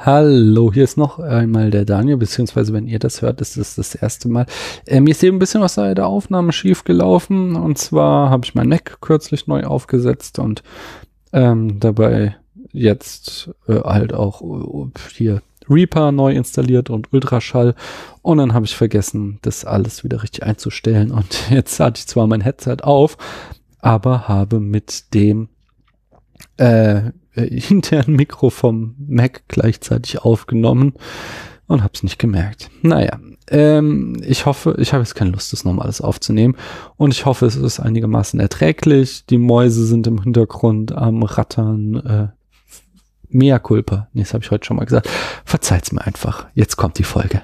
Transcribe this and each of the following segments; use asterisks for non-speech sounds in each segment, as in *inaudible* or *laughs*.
Hallo, hier ist noch einmal der Daniel, beziehungsweise wenn ihr das hört, ist das, das erste Mal. Äh, mir ist eben ein bisschen was bei der Aufnahme schief gelaufen. Und zwar habe ich mein Mac kürzlich neu aufgesetzt und ähm, dabei jetzt äh, halt auch uh, hier Reaper neu installiert und Ultraschall. Und dann habe ich vergessen, das alles wieder richtig einzustellen. Und *laughs* jetzt hatte ich zwar mein Headset auf, aber habe mit dem äh, äh, *laughs* internen Mikro vom Mac gleichzeitig aufgenommen und habe es nicht gemerkt. Naja, ähm, ich hoffe, ich habe jetzt keine Lust, das nochmal alles aufzunehmen und ich hoffe, es ist einigermaßen erträglich. Die Mäuse sind im Hintergrund am Rattern. Äh, Mea culpa. Nee, das habe ich heute schon mal gesagt. Verzeiht's mir einfach. Jetzt kommt die Folge.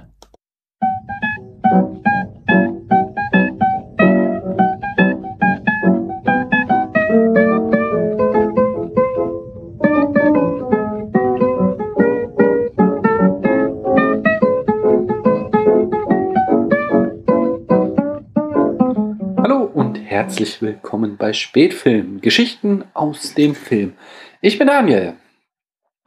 Herzlich willkommen bei Spätfilm, Geschichten aus dem Film. Ich bin Daniel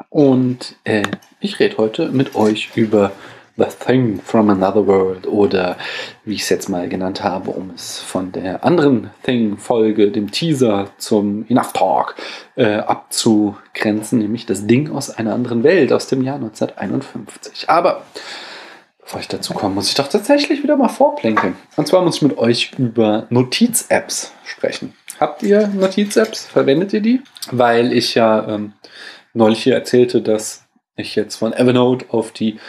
und äh, ich rede heute mit euch über The Thing from Another World oder wie ich es jetzt mal genannt habe, um es von der anderen Thing-Folge, dem Teaser zum Enough Talk äh, abzugrenzen, nämlich das Ding aus einer anderen Welt aus dem Jahr 1951. Aber Bevor ich dazu komme, muss ich doch tatsächlich wieder mal vorplänkeln. Und zwar muss ich mit euch über Notiz-Apps sprechen. Habt ihr Notiz-Apps? Verwendet ihr die? Weil ich ja ähm, neulich hier erzählte, dass ich jetzt von Evernote auf die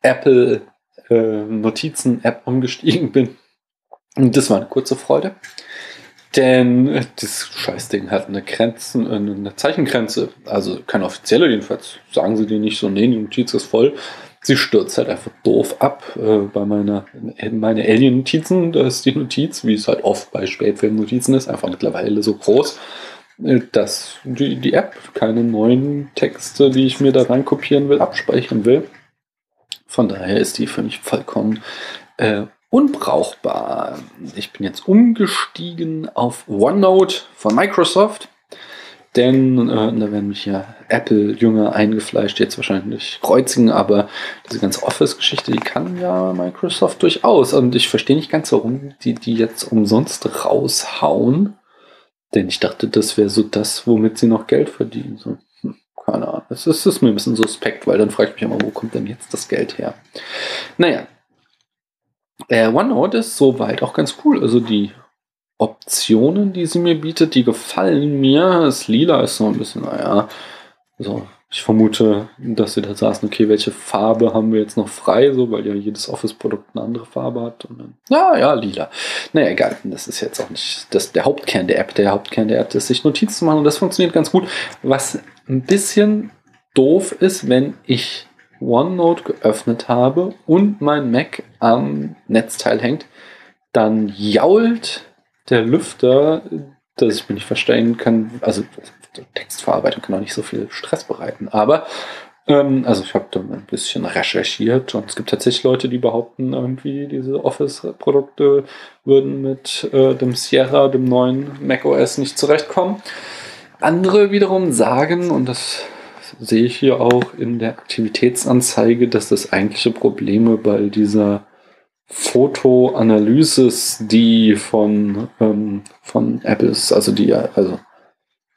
Apple äh, Notizen-App umgestiegen bin. Und das war eine kurze Freude. Denn das Scheißding hat eine Grenze, eine Zeichengrenze. Also keine offizielle, jedenfalls sagen sie die nicht so, nee, die Notiz ist voll sie stürzt halt einfach doof ab. Äh, bei meiner meine Alien-Notizen, da ist die Notiz, wie es halt oft bei Spätfilm-Notizen ist, einfach mittlerweile so groß, äh, dass die, die App keine neuen Texte, die ich mir da rein kopieren will, abspeichern will. Von daher ist die für mich vollkommen äh, unbrauchbar. Ich bin jetzt umgestiegen auf OneNote von Microsoft. Denn äh, da werden mich ja Apple-Jünger eingefleischt, jetzt wahrscheinlich kreuzigen, aber diese ganze Office-Geschichte, die kann ja Microsoft durchaus. Und ich verstehe nicht ganz, warum die die jetzt umsonst raushauen. Denn ich dachte, das wäre so das, womit sie noch Geld verdienen. So, hm, keine Ahnung. Es ist, ist, mir ein bisschen suspekt, weil dann frage ich mich immer, wo kommt denn jetzt das Geld her? Naja. Äh, OneNote ist soweit auch ganz cool. Also die Optionen, die sie mir bietet, die gefallen mir. Das Lila ist so ein bisschen, naja, so. Ich vermute, dass sie da saßen, okay, welche Farbe haben wir jetzt noch frei, so, weil ja jedes Office-Produkt eine andere Farbe hat. Und dann, ja, ja, lila. Naja, egal. Das ist jetzt auch nicht das, der Hauptkern der App. Der Hauptkern der App ist, sich Notizen zu machen und das funktioniert ganz gut. Was ein bisschen doof ist, wenn ich OneNote geöffnet habe und mein Mac am Netzteil hängt, dann jault der Lüfter, dass ich mir nicht verstehen kann, also Textverarbeitung kann auch nicht so viel Stress bereiten, aber ähm, also ich habe da ein bisschen recherchiert und es gibt tatsächlich Leute, die behaupten, irgendwie diese Office-Produkte würden mit äh, dem Sierra, dem neuen macOS nicht zurechtkommen. Andere wiederum sagen, und das sehe ich hier auch in der Aktivitätsanzeige, dass das eigentliche Probleme bei dieser Fotoanalysis, die von, ähm, von Apple ist, also die also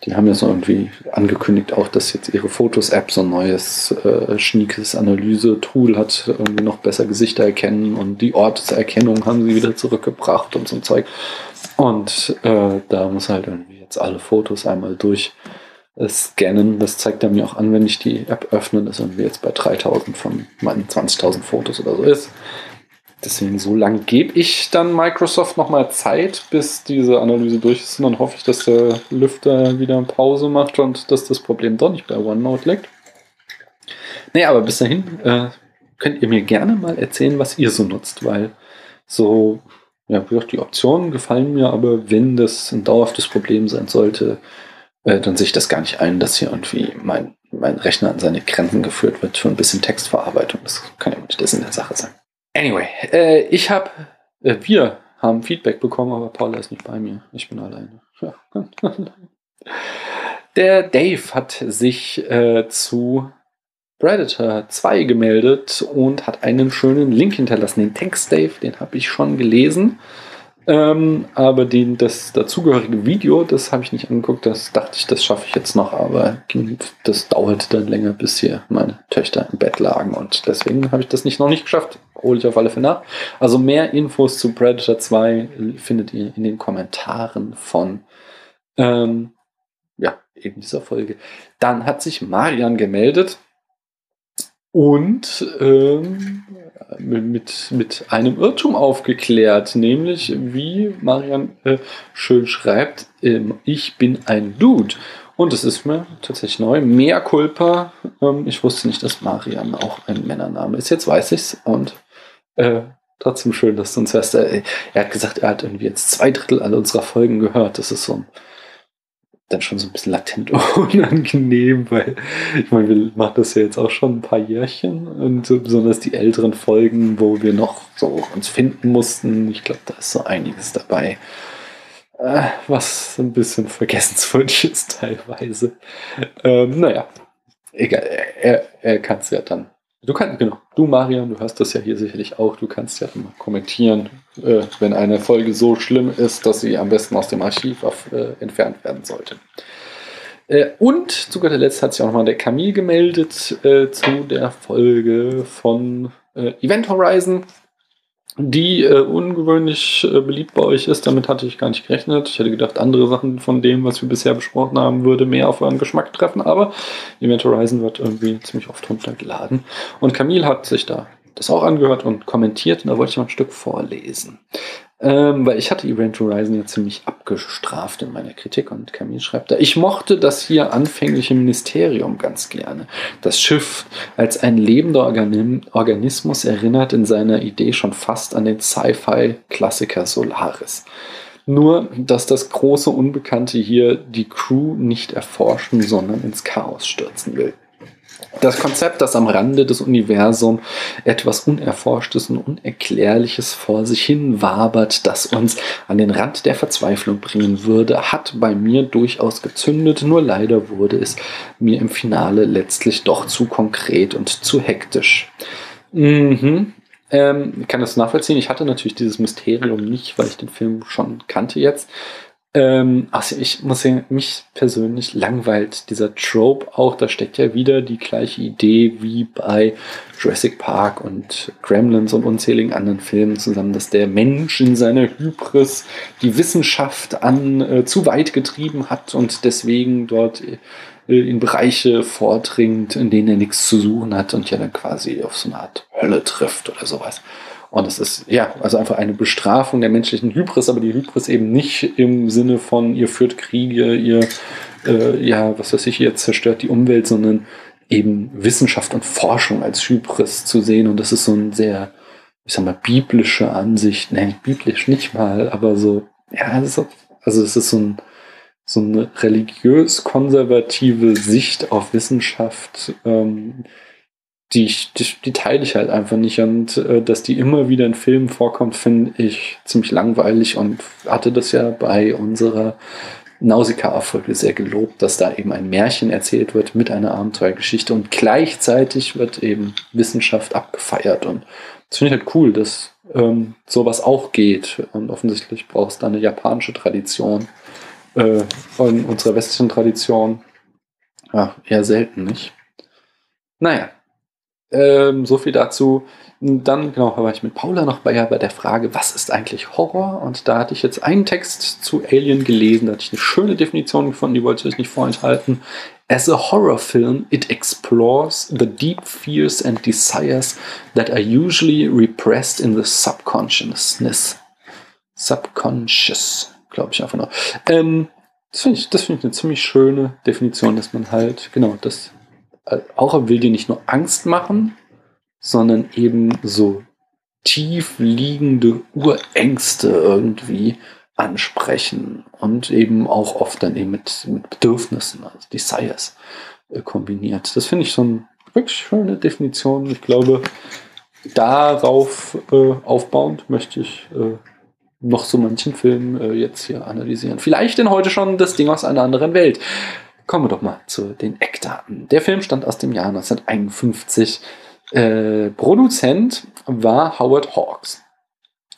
die haben ja so irgendwie angekündigt auch, dass jetzt ihre Fotos-App so ein neues, äh, schniekes Analyse-Tool hat, irgendwie noch besser Gesichter erkennen und die Ortserkennung haben sie wieder zurückgebracht und so ein Zeug. Und äh, da muss halt irgendwie jetzt alle Fotos einmal durch äh, scannen. Das zeigt er mir auch an, wenn ich die App öffne, dass irgendwie jetzt bei 3000 von meinen 20.000 Fotos oder so ist. Deswegen, so lange gebe ich dann Microsoft nochmal Zeit, bis diese Analyse durch ist. Und dann hoffe ich, dass der Lüfter wieder Pause macht und dass das Problem doch nicht bei OneNote liegt. Nee, aber bis dahin äh, könnt ihr mir gerne mal erzählen, was ihr so nutzt, weil so, ja, die Optionen gefallen mir, aber wenn das ein dauerhaftes Problem sein sollte, äh, dann sehe ich das gar nicht ein, dass hier irgendwie mein, mein Rechner an seine Grenzen geführt wird für ein bisschen Textverarbeitung. Das kann ja nicht das in der Sache sein. Anyway, äh, ich habe, äh, wir haben Feedback bekommen, aber Paula ist nicht bei mir. Ich bin alleine. *laughs* Der Dave hat sich äh, zu Predator 2 gemeldet und hat einen schönen Link hinterlassen. Den Text Dave, den habe ich schon gelesen. Ähm, aber den, das dazugehörige Video, das habe ich nicht angeguckt. Das dachte ich, das schaffe ich jetzt noch. Aber das dauerte dann länger, bis hier meine Töchter im Bett lagen. Und deswegen habe ich das nicht, noch nicht geschafft. Hole ich auf alle Fälle nach. Also mehr Infos zu Predator 2 findet ihr in den Kommentaren von ähm, ja, eben dieser Folge. Dann hat sich Marian gemeldet und ähm, mit, mit einem Irrtum aufgeklärt, nämlich wie Marian äh, schön schreibt, ähm, ich bin ein Dude. Und es ist mir tatsächlich neu. Mehr Culpa. Ähm, ich wusste nicht, dass Marian auch ein Männername ist. Jetzt weiß ich's und äh, trotzdem schön, dass du uns hörst. Er, er hat gesagt, er hat irgendwie jetzt zwei Drittel aller unserer Folgen gehört. Das ist so ein dann schon so ein bisschen latent *laughs* unangenehm, weil ich meine, wir machen das ja jetzt auch schon ein paar Jährchen und so besonders die älteren Folgen, wo wir noch so uns finden mussten. Ich glaube, da ist so einiges dabei, äh, was ein bisschen vergessenswürdig ist teilweise. Ähm, naja, egal, er, er kann es ja dann Du kannst, genau, du Marian, du hast das ja hier sicherlich auch, du kannst ja mal kommentieren, äh, wenn eine Folge so schlimm ist, dass sie am besten aus dem Archiv auf, äh, entfernt werden sollte. Äh, und zu guter Letzt hat sich auch nochmal der Camille gemeldet äh, zu der Folge von äh, Event Horizon die äh, ungewöhnlich äh, beliebt bei euch ist. Damit hatte ich gar nicht gerechnet. Ich hätte gedacht, andere Sachen von dem, was wir bisher besprochen haben, würde mehr auf euren Geschmack treffen. Aber Event Horizon wird irgendwie ziemlich oft runtergeladen. Und Camille hat sich da das auch angehört und kommentiert. Und da wollte ich mal ein Stück vorlesen. Ähm, weil ich hatte Event Horizon ja ziemlich abgestraft in meiner Kritik und Camille schreibt da, ich mochte das hier anfängliche Ministerium ganz gerne. Das Schiff als ein lebender Organim Organismus erinnert in seiner Idee schon fast an den Sci-Fi-Klassiker Solaris. Nur, dass das große Unbekannte hier die Crew nicht erforschen, sondern ins Chaos stürzen will. Das Konzept, das am Rande des Universums etwas Unerforschtes und Unerklärliches vor sich hin wabert, das uns an den Rand der Verzweiflung bringen würde, hat bei mir durchaus gezündet, nur leider wurde es mir im Finale letztlich doch zu konkret und zu hektisch. Mhm. Ähm, ich kann das nachvollziehen. Ich hatte natürlich dieses Mysterium nicht, weil ich den Film schon kannte jetzt. Ähm, also ich muss sagen, mich persönlich langweilt dieser Trope auch. Da steckt ja wieder die gleiche Idee wie bei Jurassic Park und Gremlins und unzähligen anderen Filmen zusammen, dass der Mensch in seiner Hybris die Wissenschaft an äh, zu weit getrieben hat und deswegen dort äh, in Bereiche vordringt, in denen er nichts zu suchen hat und ja dann quasi auf so eine Art Hölle trifft oder sowas. Und es ist, ja, also einfach eine Bestrafung der menschlichen Hybris, aber die Hybris eben nicht im Sinne von, ihr führt Kriege, ihr, äh, ja, was weiß ich, ihr zerstört die Umwelt, sondern eben Wissenschaft und Forschung als Hybris zu sehen. Und das ist so ein sehr, ich sag mal, biblische Ansicht. Nein, biblisch nicht mal, aber so, ja, so, also es ist so ein, so eine religiös-konservative Sicht auf Wissenschaft, ähm, die, die, die teile ich halt einfach nicht. Und äh, dass die immer wieder in Filmen vorkommt, finde ich ziemlich langweilig und hatte das ja bei unserer Nausicaa-Folge sehr gelobt, dass da eben ein Märchen erzählt wird mit einer Abenteuergeschichte und gleichzeitig wird eben Wissenschaft abgefeiert. Und das finde ich halt cool, dass ähm, sowas auch geht. Und offensichtlich braucht es da eine japanische Tradition. Äh, von unserer westlichen Tradition ja, eher selten nicht. Naja, ähm, so viel dazu. Dann, genau, war ich mit Paula noch bei, bei der Frage, was ist eigentlich Horror? Und da hatte ich jetzt einen Text zu Alien gelesen, da hatte ich eine schöne Definition gefunden, die wollte ich euch nicht vorenthalten. As a horror film, it explores the deep fears and desires that are usually repressed in the subconsciousness. Subconscious, glaube ich einfach noch. Ähm, das finde ich, find ich eine ziemlich schöne Definition, dass man halt, genau, das Horror will dir nicht nur Angst machen, sondern eben so tief liegende Urängste irgendwie ansprechen und eben auch oft dann eben mit, mit Bedürfnissen, also Desires, äh, kombiniert. Das finde ich so eine wirklich schöne Definition. Ich glaube, darauf äh, aufbauend möchte ich äh, noch so manchen Film äh, jetzt hier analysieren. Vielleicht denn heute schon das Ding aus einer anderen Welt. Kommen wir doch mal zu den Eckdaten. Der Film stammt aus dem Jahr 1951. Äh, Produzent war Howard Hawks.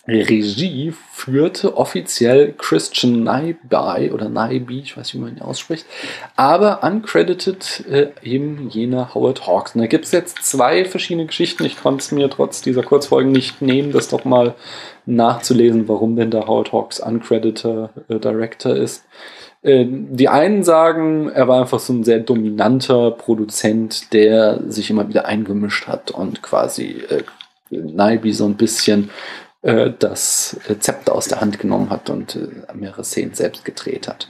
Regie führte offiziell Christian Nyby oder Nyby, ich weiß nicht, wie man ihn ausspricht, aber uncredited äh, eben jener Howard Hawks. Und da gibt es jetzt zwei verschiedene Geschichten. Ich konnte es mir trotz dieser Kurzfolgen nicht nehmen, das doch mal nachzulesen, warum denn der Howard Hawks uncredited äh, Director ist. Äh, die einen sagen, er war einfach so ein sehr dominanter Produzent, der sich immer wieder eingemischt hat und quasi äh, Nyby so ein bisschen äh, das Zepter aus der Hand genommen hat und äh, mehrere Szenen selbst gedreht hat.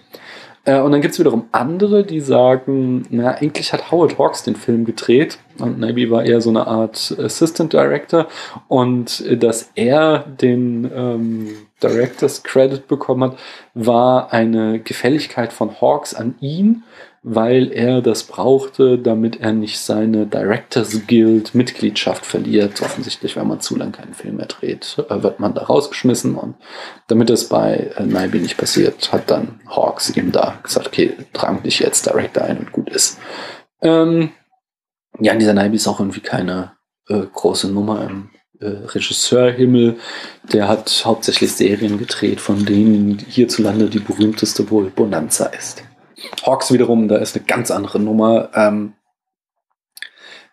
Äh, und dann gibt es wiederum andere, die sagen, na, eigentlich hat Howard Hawks den Film gedreht und Nabi war eher so eine Art Assistant Director und äh, dass er den ähm, Directors Credit bekommen hat, war eine Gefälligkeit von Hawks an ihn, weil er das brauchte, damit er nicht seine Directors Guild Mitgliedschaft verliert. Offensichtlich, wenn man zu lange keinen Film mehr dreht, äh, wird man da rausgeschmissen. Und damit das bei äh, Naibi nicht passiert, hat dann Hawks ihm da gesagt, okay, trag dich jetzt Director ein und gut ist. Ähm, ja, dieser Naibi ist auch irgendwie keine äh, große Nummer im äh, Regisseurhimmel. Der hat hauptsächlich Serien gedreht, von denen hierzulande die berühmteste wohl Bonanza ist. Hawks wiederum, da ist eine ganz andere Nummer. Ähm,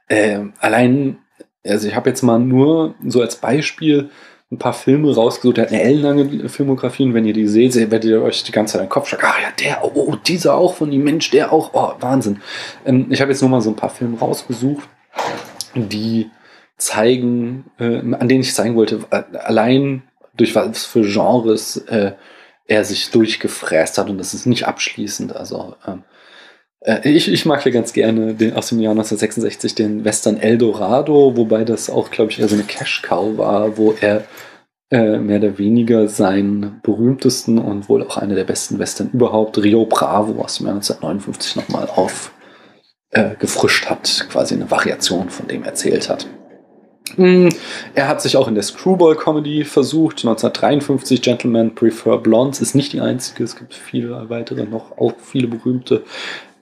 äh, allein, also ich habe jetzt mal nur so als Beispiel ein paar Filme rausgesucht. Er hat eine ellenlange Filmografie und wenn ihr die seht, werdet ihr euch die ganze Zeit den Kopf schlagen. Ah ja, der, oh, oh, dieser auch von ihm, Mensch, der auch, oh, Wahnsinn. Ähm, ich habe jetzt nur mal so ein paar Filme rausgesucht, die zeigen, äh, an denen ich zeigen wollte, äh, allein durch was für Genres äh, er sich durchgefräst hat und das ist nicht abschließend. Also ähm, äh, ich, ich mag ja ganz gerne den, aus dem Jahr 1966 den Western Eldorado, wobei das auch, glaube ich, eher so eine Cash-Cow war, wo er äh, mehr oder weniger seinen berühmtesten und wohl auch einer der besten Western überhaupt, Rio Bravo aus dem Jahr 1959 nochmal aufgefrischt äh, hat, quasi eine Variation von dem erzählt hat. Hm, er hat sich auch in der Screwball-Comedy versucht. 1953 Gentlemen Prefer Blondes ist nicht die einzige. Es gibt viele weitere, noch auch viele berühmte.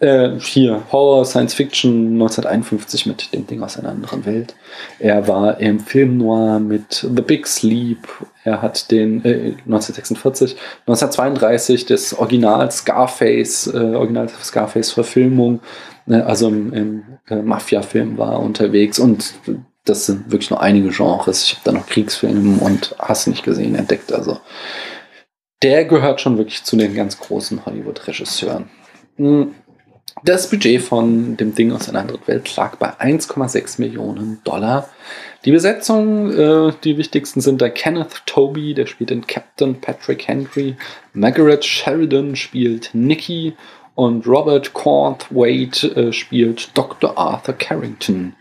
Äh, hier Horror, Science Fiction 1951 mit dem Ding aus einer anderen Welt. Er war im Film Noir mit The Big Sleep. Er hat den äh, 1946, 1932 das Original Scarface, äh, Original Scarface Verfilmung, äh, also im, im äh, Mafia-Film war unterwegs und das sind wirklich nur einige Genres. Ich habe da noch Kriegsfilme und hast nicht gesehen entdeckt. Also der gehört schon wirklich zu den ganz großen Hollywood-Regisseuren. Hm. Das Budget von dem Ding aus einer anderen Welt lag bei 1,6 Millionen Dollar. Die Besetzung, äh, die wichtigsten sind der Kenneth Toby, der spielt den Captain Patrick Henry. Margaret Sheridan spielt Nikki und Robert Cornthwaite äh, spielt Dr. Arthur Carrington.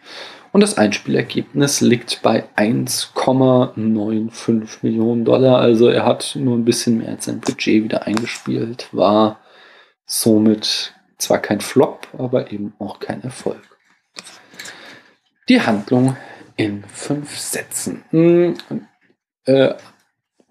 Und das Einspielergebnis liegt bei 1,95 Millionen Dollar. Also er hat nur ein bisschen mehr als sein Budget wieder eingespielt, war somit zwar kein Flop, aber eben auch kein Erfolg. Die Handlung in fünf Sätzen. Hm, äh,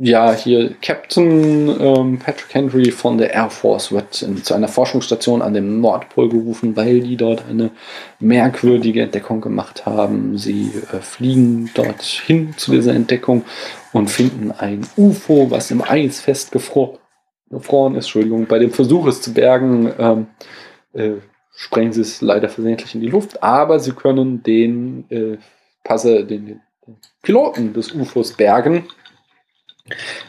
ja, hier Captain ähm, Patrick Henry von der Air Force wird in, zu einer Forschungsstation an dem Nordpol gerufen, weil die dort eine merkwürdige Entdeckung gemacht haben. Sie äh, fliegen dorthin zu dieser Entdeckung und finden ein UFO, was im Eis festgefroren ist. Entschuldigung, bei dem Versuch es zu bergen, ähm, äh, sprengen sie es leider versehentlich in die Luft, aber sie können den, äh, Passe, den, den Piloten des UFOs bergen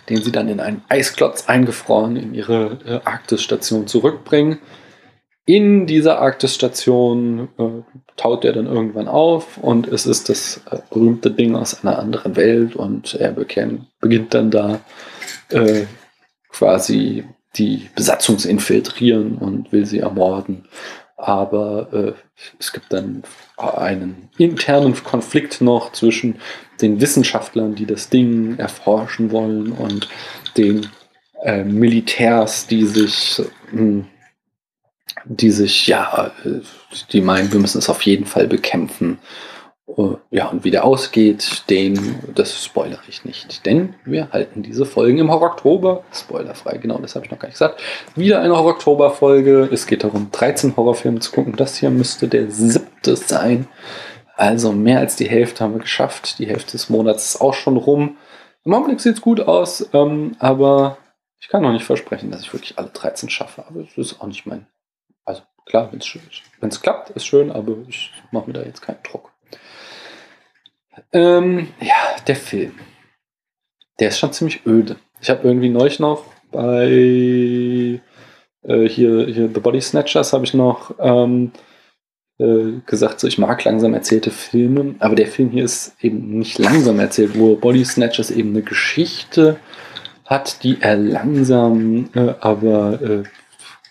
den sie dann in einen Eisklotz eingefroren in ihre äh, Arktis-Station zurückbringen. In dieser Arktis-Station äh, taut er dann irgendwann auf und es ist das äh, berühmte Ding aus einer anderen Welt und er bekennt, beginnt dann da äh, quasi die Besatzung zu infiltrieren und will sie ermorden. Aber äh, es gibt dann einen internen Konflikt noch zwischen den Wissenschaftlern, die das Ding erforschen wollen, und den äh, Militärs, die sich, hm, die sich, ja, die meinen, wir müssen es auf jeden Fall bekämpfen. Uh, ja, und wie der ausgeht, den, das spoilere ich nicht. Denn wir halten diese Folgen im Horror-Oktober, spoilerfrei, genau, das habe ich noch gar nicht gesagt, wieder eine Horror-Oktober-Folge. Es geht darum, 13 Horrorfilme zu gucken. Das hier müsste der siebte sein. Also mehr als die Hälfte haben wir geschafft. Die Hälfte des Monats ist auch schon rum. Im Augenblick sieht es gut aus, ähm, aber ich kann noch nicht versprechen, dass ich wirklich alle 13 schaffe. Aber es ist auch nicht mein. Also klar, wenn es klappt, ist schön, aber ich mache mir da jetzt keinen Druck. Ähm, ja, der Film. Der ist schon ziemlich öde. Ich habe irgendwie neulich noch bei äh, hier, hier The Body Snatchers habe ich noch ähm, äh, gesagt, so ich mag langsam erzählte Filme, aber der Film hier ist eben nicht langsam erzählt, wo Body Snatchers eben eine Geschichte hat, die er langsam, äh, aber äh,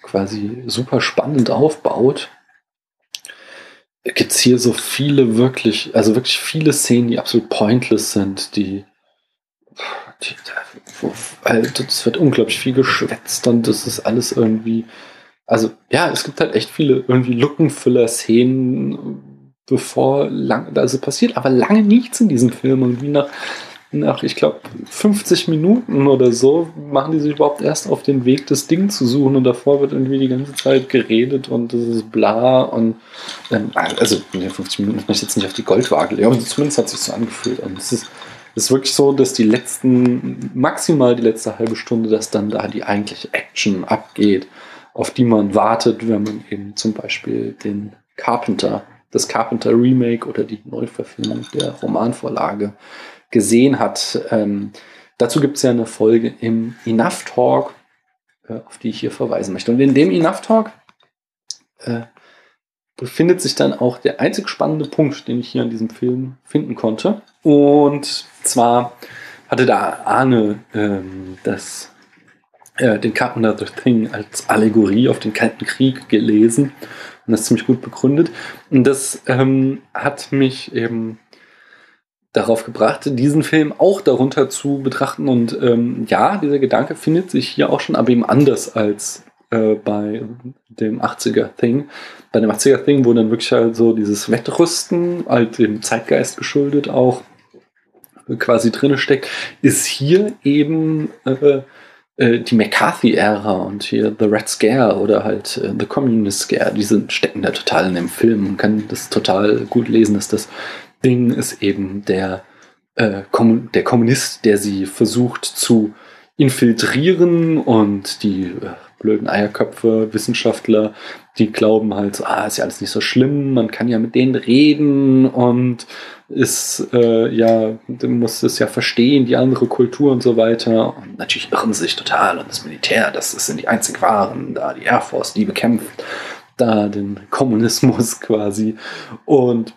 quasi super spannend aufbaut. Gibt es hier so viele wirklich, also wirklich viele Szenen, die absolut pointless sind, die, die also das wird unglaublich viel geschwätzt und das ist alles irgendwie, also ja, es gibt halt echt viele irgendwie Lückenfüller-Szenen, bevor lang, also passiert aber lange nichts in diesem Film. Und wie nach nach, ich glaube, 50 Minuten oder so machen die sich überhaupt erst auf den Weg, das Ding zu suchen. Und davor wird irgendwie die ganze Zeit geredet und das ist bla. Und ähm, also 50 Minuten möchte ich jetzt nicht auf die Goldwaage legen, aber zumindest hat es sich so angefühlt. Und es ist, es ist wirklich so, dass die letzten, maximal die letzte halbe Stunde, dass dann da die eigentliche Action abgeht, auf die man wartet, wenn man eben zum Beispiel den Carpenter, das Carpenter Remake oder die Neuverfilmung der Romanvorlage gesehen hat. Ähm, dazu gibt es ja eine Folge im Enough Talk, äh, auf die ich hier verweisen möchte. Und in dem Enough Talk äh, befindet sich dann auch der einzig spannende Punkt, den ich hier in diesem Film finden konnte. Und zwar hatte da Arne ähm, das, äh, den Carpenter The Thing als Allegorie auf den Kalten Krieg gelesen und das ziemlich gut begründet. Und das ähm, hat mich eben darauf gebracht, diesen Film auch darunter zu betrachten. Und ähm, ja, dieser Gedanke findet sich hier auch schon, aber eben anders als äh, bei dem 80er-Thing. Bei dem 80er-Thing, wo dann wirklich halt so dieses Wettrüsten, halt dem Zeitgeist geschuldet auch quasi drinne steckt, ist hier eben äh, die McCarthy-Ära und hier The Red Scare oder halt äh, The Communist Scare, die sind, stecken da total in dem Film. Man kann das total gut lesen, dass das Ding ist eben der, äh, Kommun der Kommunist, der sie versucht zu infiltrieren und die äh, blöden Eierköpfe, Wissenschaftler, die glauben halt, so, ah, ist ja alles nicht so schlimm, man kann ja mit denen reden und ist, äh, ja, du musst es ja verstehen, die andere Kultur und so weiter. Und natürlich irren sie sich total und das Militär, das sind die einzig wahren, da die Air Force, die bekämpft da den Kommunismus *laughs* quasi. Und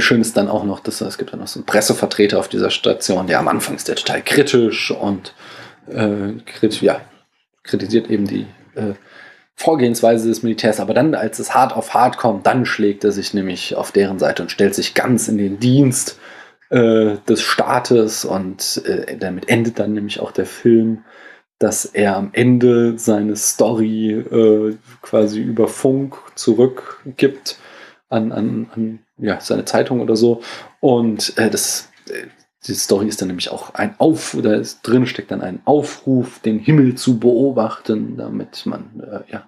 Schön ist dann auch noch, dass es gibt dann noch so einen Pressevertreter auf dieser Station, der am Anfang ist der total kritisch und äh, kritisch, ja, kritisiert eben die äh, Vorgehensweise des Militärs, aber dann, als es hart auf hart kommt, dann schlägt er sich nämlich auf deren Seite und stellt sich ganz in den Dienst äh, des Staates und äh, damit endet dann nämlich auch der Film, dass er am Ende seine Story äh, quasi über Funk zurückgibt an, an, an ja, seine Zeitung oder so. Und äh, das, äh, die Story ist dann nämlich auch ein Auf, oder ist, drin steckt dann ein Aufruf, den Himmel zu beobachten, damit man äh, ja,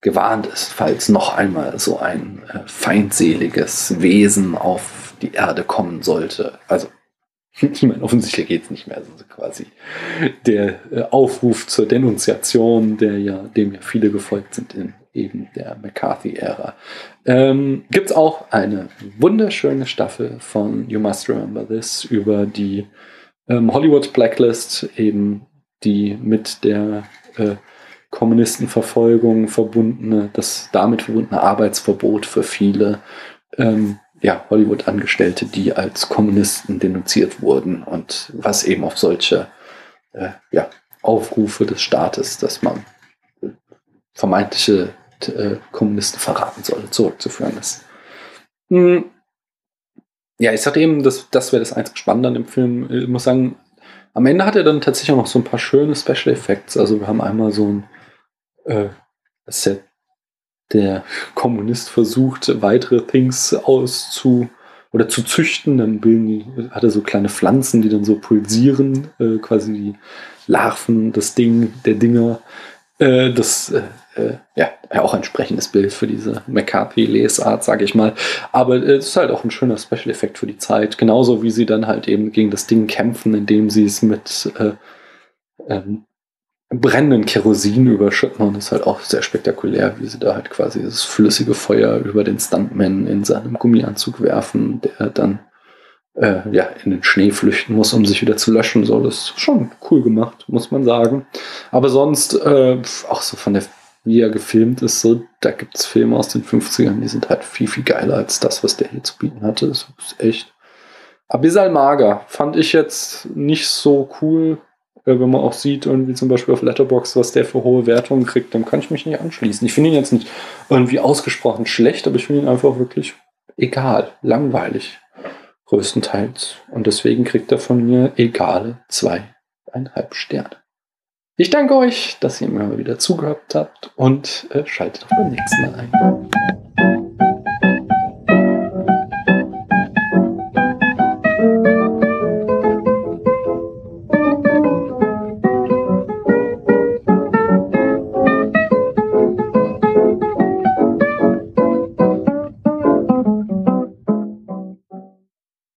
gewarnt ist, falls noch einmal so ein äh, feindseliges Wesen auf die Erde kommen sollte. Also, *laughs* ich meine, offensichtlich geht es nicht mehr. Also quasi der äh, Aufruf zur Denunziation, der ja, dem ja viele gefolgt sind in eben der McCarthy-Ära. Ähm, Gibt es auch eine wunderschöne Staffel von You Must Remember This über die ähm, Hollywood Blacklist, eben die mit der äh, Kommunistenverfolgung verbundene, das damit verbundene Arbeitsverbot für viele ähm, ja, Hollywood-Angestellte, die als Kommunisten denunziert wurden und was eben auf solche äh, ja, Aufrufe des Staates, dass man vermeintliche äh, Kommunisten verraten soll, zurückzuführen ist. Hm. Ja, ich sagte eben, das, das wäre das einzige Spannende an dem Film. Ich muss sagen, am Ende hat er dann tatsächlich auch noch so ein paar schöne Special Effects. Also wir haben einmal so ein, äh, das ist ja der Kommunist versucht, weitere Things auszu oder zu züchten. Dann bilden die, hat er so kleine Pflanzen, die dann so pulsieren, äh, quasi die Larven, das Ding, der Dinger. Äh, das äh, äh ja auch ein entsprechendes Bild für diese McCarthy-Lesart, sage ich mal. Aber äh, es ist halt auch ein schöner Special-Effekt für die Zeit. Genauso wie sie dann halt eben gegen das Ding kämpfen, indem sie es mit äh, ähm, brennenden Kerosin überschütten und das ist halt auch sehr spektakulär, wie sie da halt quasi das flüssige Feuer über den Stuntman in seinem Gummianzug werfen, der dann äh, ja, in den Schnee flüchten muss, um sich wieder zu löschen. So, das ist schon cool gemacht, muss man sagen. Aber sonst, äh, auch so von der, wie er gefilmt ist, so, da gibt es Filme aus den 50ern, die sind halt viel, viel geiler als das, was der hier zu bieten hatte. Das ist echt. Abyssal Mager fand ich jetzt nicht so cool äh, wenn man auch sieht, irgendwie zum Beispiel auf Letterbox, was der für hohe Wertungen kriegt, dann kann ich mich nicht anschließen. Ich finde ihn jetzt nicht irgendwie ausgesprochen schlecht, aber ich finde ihn einfach wirklich egal, langweilig, größtenteils. Und deswegen kriegt er von mir egale zweieinhalb Sterne. Ich danke euch, dass ihr mir mal wieder zugehört habt und äh, schaltet auch beim nächsten Mal ein.